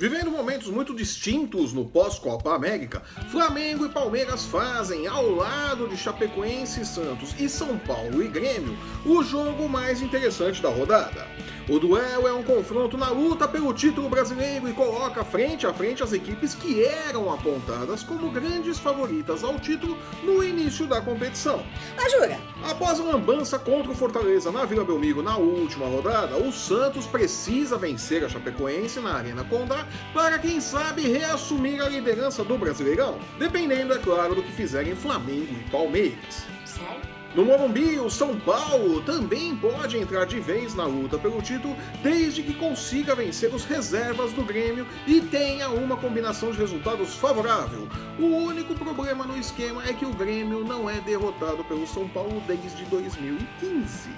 Vivendo momentos muito distintos no pós-Copa América, Flamengo e Palmeiras fazem, ao lado de Chapecoense e Santos e São Paulo e Grêmio, o jogo mais interessante da rodada. O duelo é um confronto na luta pelo título brasileiro e coloca frente a frente as equipes que eram apontadas como grandes favoritas ao título no início da competição. Jura? Após a lambança contra o Fortaleza na Vila Belmiro na última rodada, o Santos precisa vencer a Chapecoense na Arena Condá para, quem sabe, reassumir a liderança do Brasileirão, dependendo, é claro, do que fizerem Flamengo e Palmeiras. Sério? No Morumbi, o São Paulo também pode entrar de vez na luta pelo título, desde que consiga vencer os reservas do Grêmio e tenha uma combinação de resultados favorável. O único problema no esquema é que o Grêmio não é derrotado pelo São Paulo desde 2015.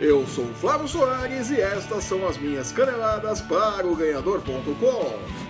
Eu sou o Flávio Soares e estas são as minhas caneladas para o Ganhador.com.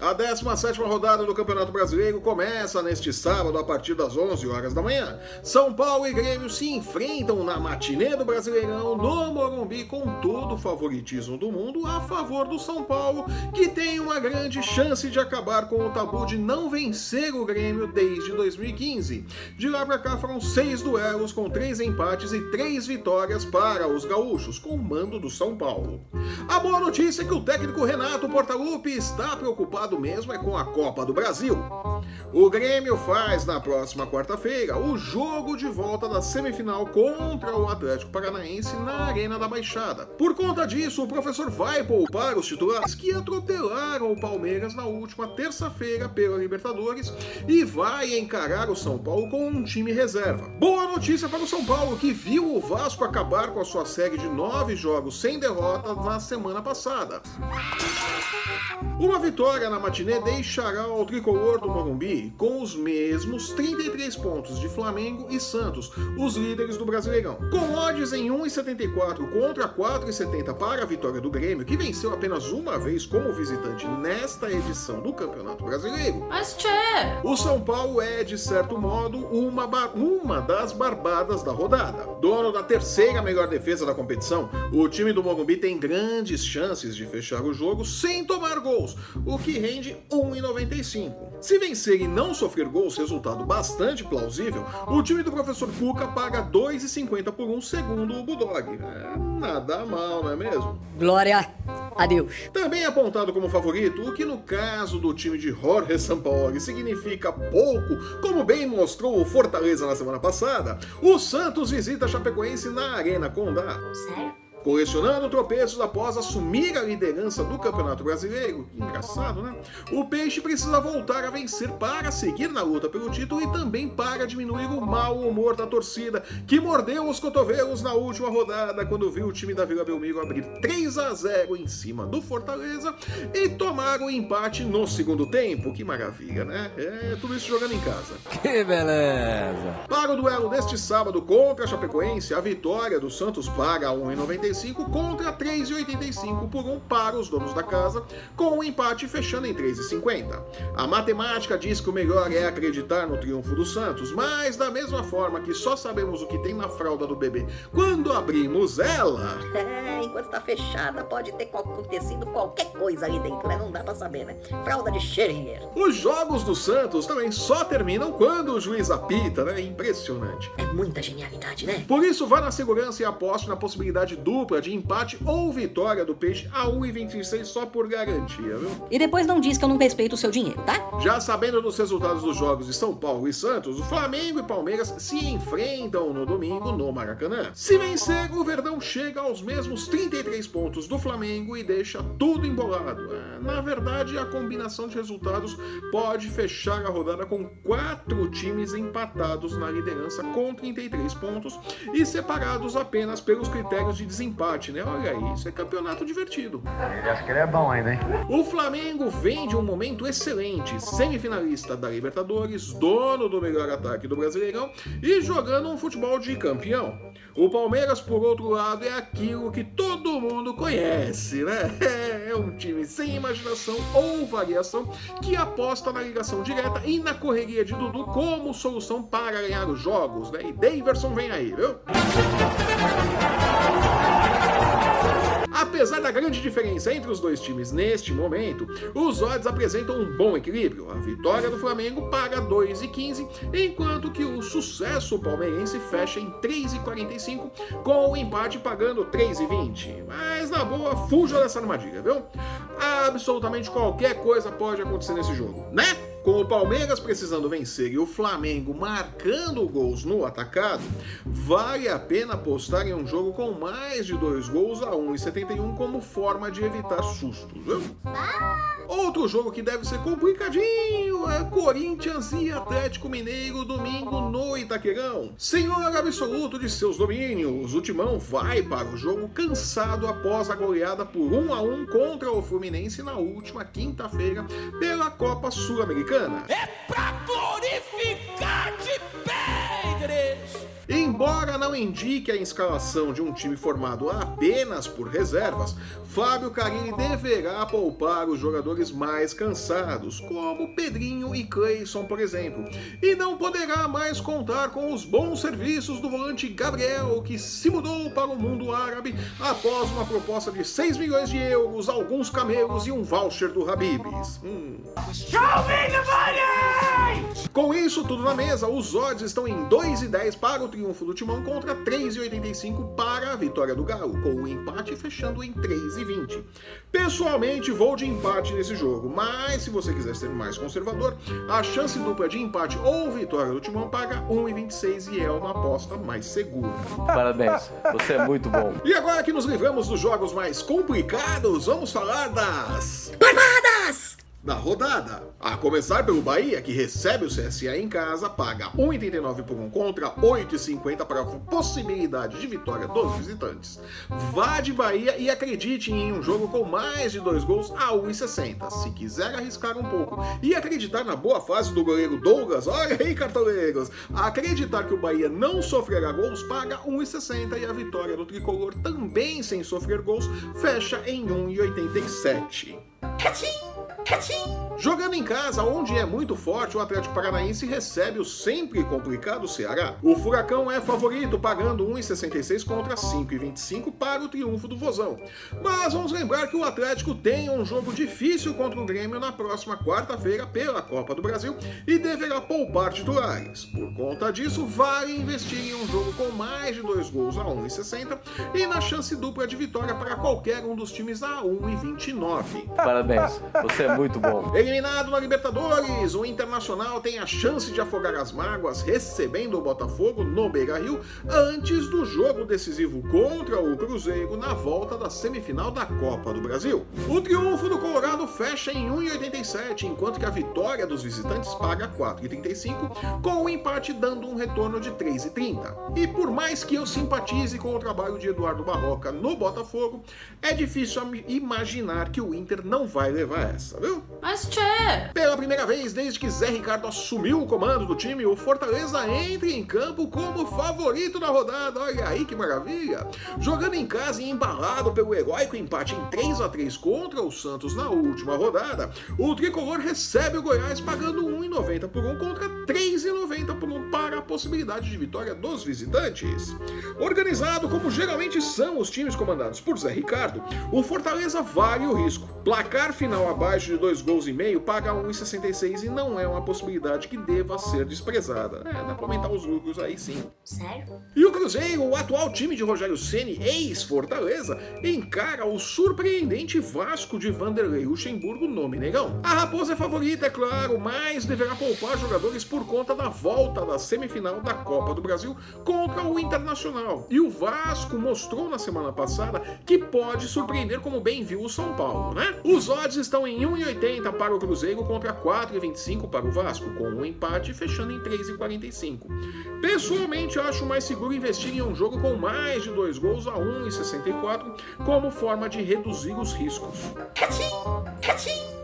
A 17 rodada do Campeonato Brasileiro começa neste sábado a partir das 11 horas da manhã. São Paulo e Grêmio se enfrentam na matinê do Brasileirão no Morumbi com todo o favoritismo do mundo a favor do São Paulo, que tem uma grande chance de acabar com o tabu de não vencer o Grêmio desde 2015. De lá para cá foram seis duelos com três empates e três vitórias para os gaúchos, com o mando do São Paulo. A boa notícia é que o técnico Renato Portaluppi está preocupado mesmo é com a Copa do Brasil. O Grêmio faz na próxima quarta-feira o jogo de volta da semifinal contra o Atlético Paranaense na Arena da Baixada. Por conta disso, o professor vai poupar os titulares que atropelaram o Palmeiras na última terça-feira pela Libertadores e vai encarar o São Paulo com um time reserva. Boa notícia para o São Paulo, que viu o Vasco acabar com a sua série de nove jogos sem derrota na semana passada. Uma vitória na matinê deixará o tricolor do Morumbi com os mesmos 33 pontos de Flamengo e Santos, os líderes do Brasileirão. Com odds em 1,74 contra 4,70 para a vitória do Grêmio, que venceu apenas uma vez como visitante nesta edição do Campeonato Brasileiro. Mas tchê! O São Paulo é, de certo modo, uma, uma das barbadas da rodada. Dono da terceira melhor defesa da competição, o time do Morumbi tem grandes chances de fechar o jogo sem tomar gols, o que rende 1,95. Se vencer e não sofrer gols, resultado bastante plausível, o time do professor Cuca paga 2,50 por um segundo o Bulldog. É, nada mal, não é mesmo? Glória a Deus. Também apontado como favorito, o que no caso do time de Jorge Sampaoli significa pouco, como bem mostrou o Fortaleza na semana passada, o Santos visita a Chapecoense na Arena Condá. Sério? Colecionando tropeços após assumir a liderança do Campeonato Brasileiro, engraçado, né? O Peixe precisa voltar a vencer para seguir na luta pelo título e também para diminuir o mau humor da torcida, que mordeu os cotovelos na última rodada quando viu o time da Vila Belmiro abrir 3 a 0 em cima do Fortaleza e tomar o empate no segundo tempo. Que maravilha, né? É tudo isso jogando em casa. Que beleza! Para o duelo deste sábado contra a Chapecoense, a vitória do Santos paga 1,95 contra 3,85 por um para os donos da casa, com o um empate fechando em 3,50. A matemática diz que o melhor é acreditar no triunfo do Santos, mas da mesma forma que só sabemos o que tem na fralda do bebê quando abrimos ela. É, enquanto tá fechada, pode ter acontecido qualquer coisa ali dentro, né? Não dá pra saber, né? Fralda de Schrödinger. Os jogos do Santos também só terminam quando o juiz apita, né? Impressionante. É muita genialidade, né? Por isso, vá na segurança e aposte na possibilidade dupla de empate ou vitória do Peixe a 1,26 só por garantia, viu? E depois não diz que eu não respeito o seu dinheiro, tá? Já sabendo dos resultados dos jogos de São Paulo e Santos, o Flamengo e Palmeiras se enfrentam no domingo no Maracanã. Se vencer, o Verdão chega aos mesmos 33 pontos do Flamengo e deixa tudo embolado. É, na verdade, a combinação de resultados pode fechar a rodada com quatro times empatados na liderança com 33 pontos e separados apenas pelos critérios de desempenho empate, né? Olha aí, isso é campeonato divertido. Ele acha que ele é bom ainda, hein? O Flamengo vem de um momento excelente, semifinalista da Libertadores, dono do melhor ataque do Brasileirão e jogando um futebol de campeão. O Palmeiras, por outro lado, é aquilo que todo mundo conhece, né? É um time sem imaginação ou variação que aposta na ligação direta e na correria de Dudu como solução para ganhar os jogos, né? E Daverson vem aí, viu? Apesar da grande diferença entre os dois times neste momento, os odds apresentam um bom equilíbrio. A vitória do Flamengo paga 2,15, enquanto que o sucesso palmeirense fecha em 3,45, com o empate pagando 3,20. Mas na boa, fuja dessa armadilha, viu? Absolutamente qualquer coisa pode acontecer nesse jogo, né? Com o Palmeiras precisando vencer e o Flamengo marcando gols no atacado, vale a pena apostar em um jogo com mais de dois gols a 1,71 como forma de evitar sustos. Viu? Outro jogo que deve ser complicadinho é Corinthians e Atlético Mineiro domingo no Itaquerão. Senhor absoluto de seus domínios, o Timão vai para o jogo cansado após a goleada por 1 a 1 contra o Fluminense na última quinta-feira pela Copa Sul-Americana. É pra glorificar! Embora não indique a escalação de um time formado apenas por reservas, Fábio Carilli deverá poupar os jogadores mais cansados, como Pedrinho e Cleison, por exemplo, e não poderá mais contar com os bons serviços do volante Gabriel, que se mudou para o mundo árabe após uma proposta de 6 milhões de euros, alguns camelos e um voucher do Habibs. Hum. Com isso tudo na mesa, os odds estão em 2,10 para o triunfo do Timão contra 3,85 para a vitória do Galo, com o empate fechando em 3,20. Pessoalmente, vou de empate nesse jogo, mas se você quiser ser mais conservador, a chance dupla de empate ou vitória do Timão paga 1,26 e é uma aposta mais segura. Parabéns, você é muito bom. E agora que nos livramos dos jogos mais complicados, vamos falar das Barbadas! Da rodada. A começar pelo Bahia, que recebe o CSA em casa, paga 1,89 por um contra 8,50 para a possibilidade de vitória dos visitantes. Vá de Bahia e acredite em um jogo com mais de dois gols a 1,60. Se quiser arriscar um pouco e acreditar na boa fase do goleiro Douglas, olha aí, cartoleiros! Acreditar que o Bahia não sofrerá gols, paga 1,60 e a vitória do tricolor também sem sofrer gols fecha em 1,87. 客厅 Jogando em casa, onde é muito forte, o Atlético Paranaense recebe o sempre complicado Ceará. O Furacão é favorito, pagando 1,66 contra 5,25 para o triunfo do Vozão. Mas vamos lembrar que o Atlético tem um jogo difícil contra o Grêmio na próxima quarta-feira pela Copa do Brasil e deverá poupar titulares. Por conta disso, vale investir em um jogo com mais de dois gols a 1,60 e na chance dupla de vitória para qualquer um dos times a 1,29. Parabéns, você é muito bom. Eliminado na Libertadores, o Internacional tem a chance de afogar as mágoas recebendo o Botafogo no Beira-Rio antes do jogo decisivo contra o Cruzeiro na volta da semifinal da Copa do Brasil. O triunfo do Colorado fecha em 1,87, enquanto que a vitória dos visitantes paga 4,35, com o empate dando um retorno de 3,30. E por mais que eu simpatize com o trabalho de Eduardo Barroca no Botafogo, é difícil imaginar que o Inter não vai levar essa, viu? Mas tchê! Pela primeira vez desde que Zé Ricardo assumiu o comando do time, o Fortaleza entra em campo como favorito da rodada. Olha aí que maravilha! Jogando em casa e embalado pelo heróico empate em 3 a 3 contra o Santos na última rodada, o tricolor recebe o Goiás pagando 1,90 por um contra 3,90 por um para a possibilidade de vitória dos visitantes. Organizado como geralmente são os times comandados por Zé Ricardo, o Fortaleza vale o risco. Placar final abaixo de dois gols e meio paga 1,66 e não é uma possibilidade que deva ser desprezada. É, dá pra aumentar os lucros aí sim. Sério? E o Cruzeiro, o atual time de Rogério Ceni, ex-Fortaleza, encara o surpreendente Vasco de Vanderlei Luxemburgo no Mineirão. A Raposa é favorita, é claro, mas deverá poupar jogadores por conta conta da volta da semifinal da Copa do Brasil contra o Internacional. E o Vasco mostrou na semana passada que pode surpreender como bem viu o São Paulo, né? Os odds estão em 1,80 para o Cruzeiro contra 4,25 para o Vasco, com um empate fechando em 3,45. Pessoalmente, acho mais seguro investir em um jogo com mais de dois gols a 1,64 como forma de reduzir os riscos.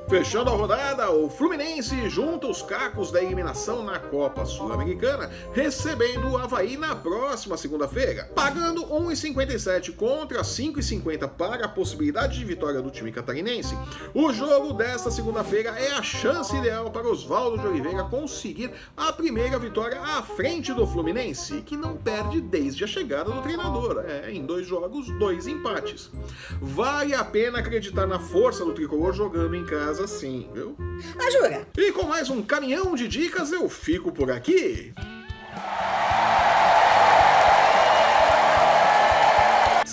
Fechando a rodada, o Fluminense junta os cacos da eliminação na Copa Sul-Americana, recebendo o Havaí na próxima segunda-feira, pagando 1,57 contra 5,50 para a possibilidade de vitória do time catarinense. O jogo desta segunda-feira é a chance ideal para Oswaldo de Oliveira conseguir a primeira vitória à frente do Fluminense, que não perde desde a chegada do treinador. É, em dois jogos, dois empates. Vale a pena acreditar na força do tricolor jogando em casa assim, viu? Ah, jura? E com mais um caminhão de dicas, eu fico por aqui.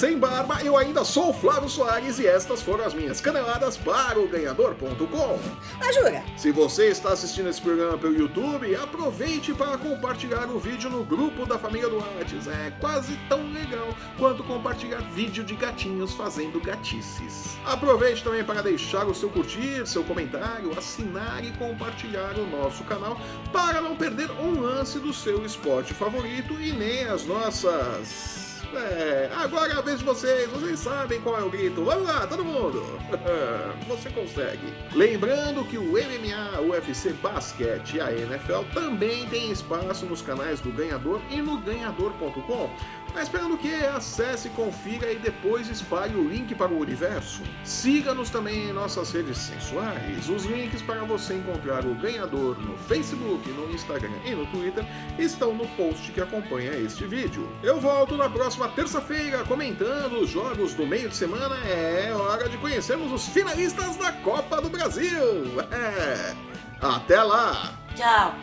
Sem barba, eu ainda sou o Flávio Soares e estas foram as minhas caneladas para o ganhador.com. Ah, jura? Se você está assistindo esse programa pelo YouTube, aproveite para compartilhar o vídeo no grupo da família do Artes. É quase tão legal quanto compartilhar vídeo de gatinhos fazendo gatices. Aproveite também para deixar o seu curtir, seu comentário, assinar e compartilhar o nosso canal para não perder um lance do seu esporte favorito e nem as nossas é, agora é a vez de vocês, vocês sabem qual é o grito. Vamos lá, todo mundo! Você consegue. Lembrando que o MMA, o UFC Basquete e a NFL também tem espaço nos canais do Ganhador e no ganhador.com. Mas esperando o que? Acesse, confira e depois espalhe o link para o universo. Siga-nos também em nossas redes sensuais. Os links para você encontrar o ganhador no Facebook, no Instagram e no Twitter estão no post que acompanha este vídeo. Eu volto na próxima terça-feira comentando os jogos do meio de semana. É hora de conhecermos os finalistas da Copa do Brasil. É. Até lá! Tchau.